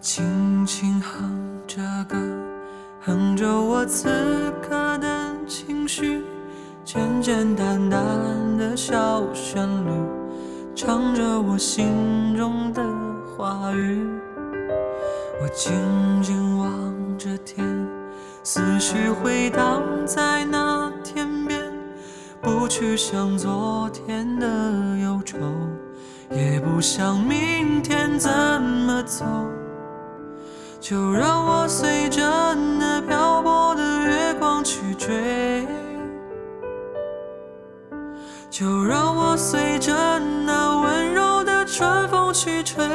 轻轻哼着歌，哼着我此刻的情绪，简简单单的小旋律，唱着我心中的话语。我静静望着天，思绪回荡在那天边，不去想昨天的忧愁，也不想明天怎么走。就让我随着那漂泊的月光去追，就让我随着那温柔的春风去吹。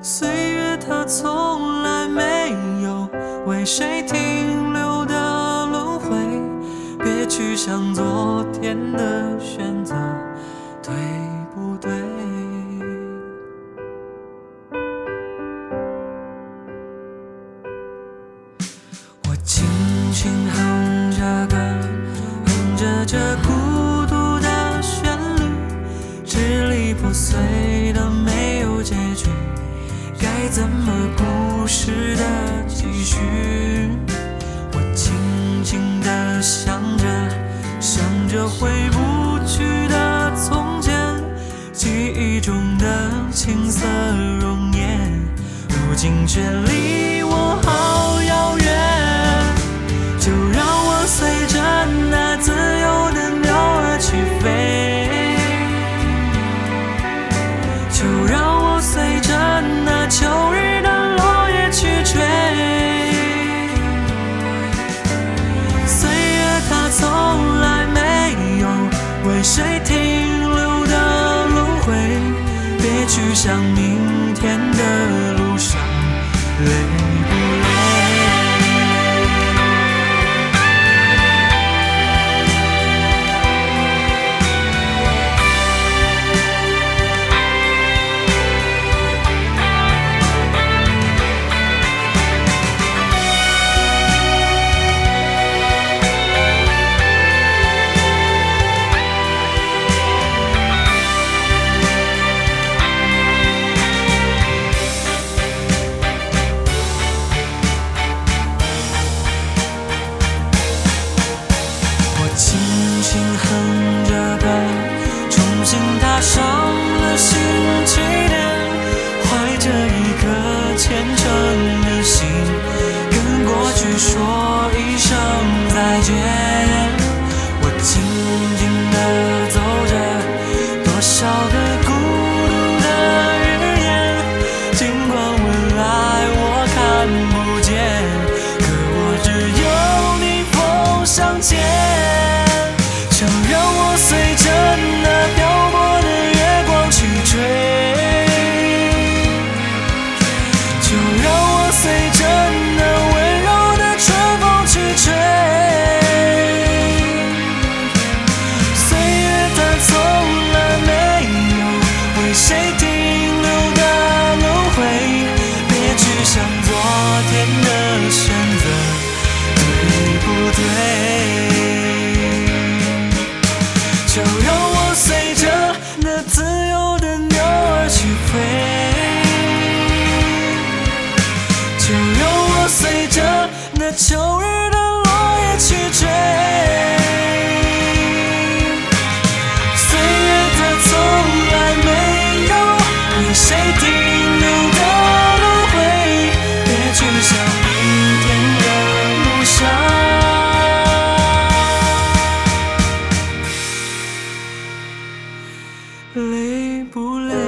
岁月它从来没有为谁停留的轮回，别去想昨天的选轻哼着歌，哼着这孤独的旋律，支离破碎的没有结局，该怎么故事的继续？我轻轻的想着，想着回不去的从前，记忆中的青涩容颜，如今却离真诚的心，跟过去说累不累？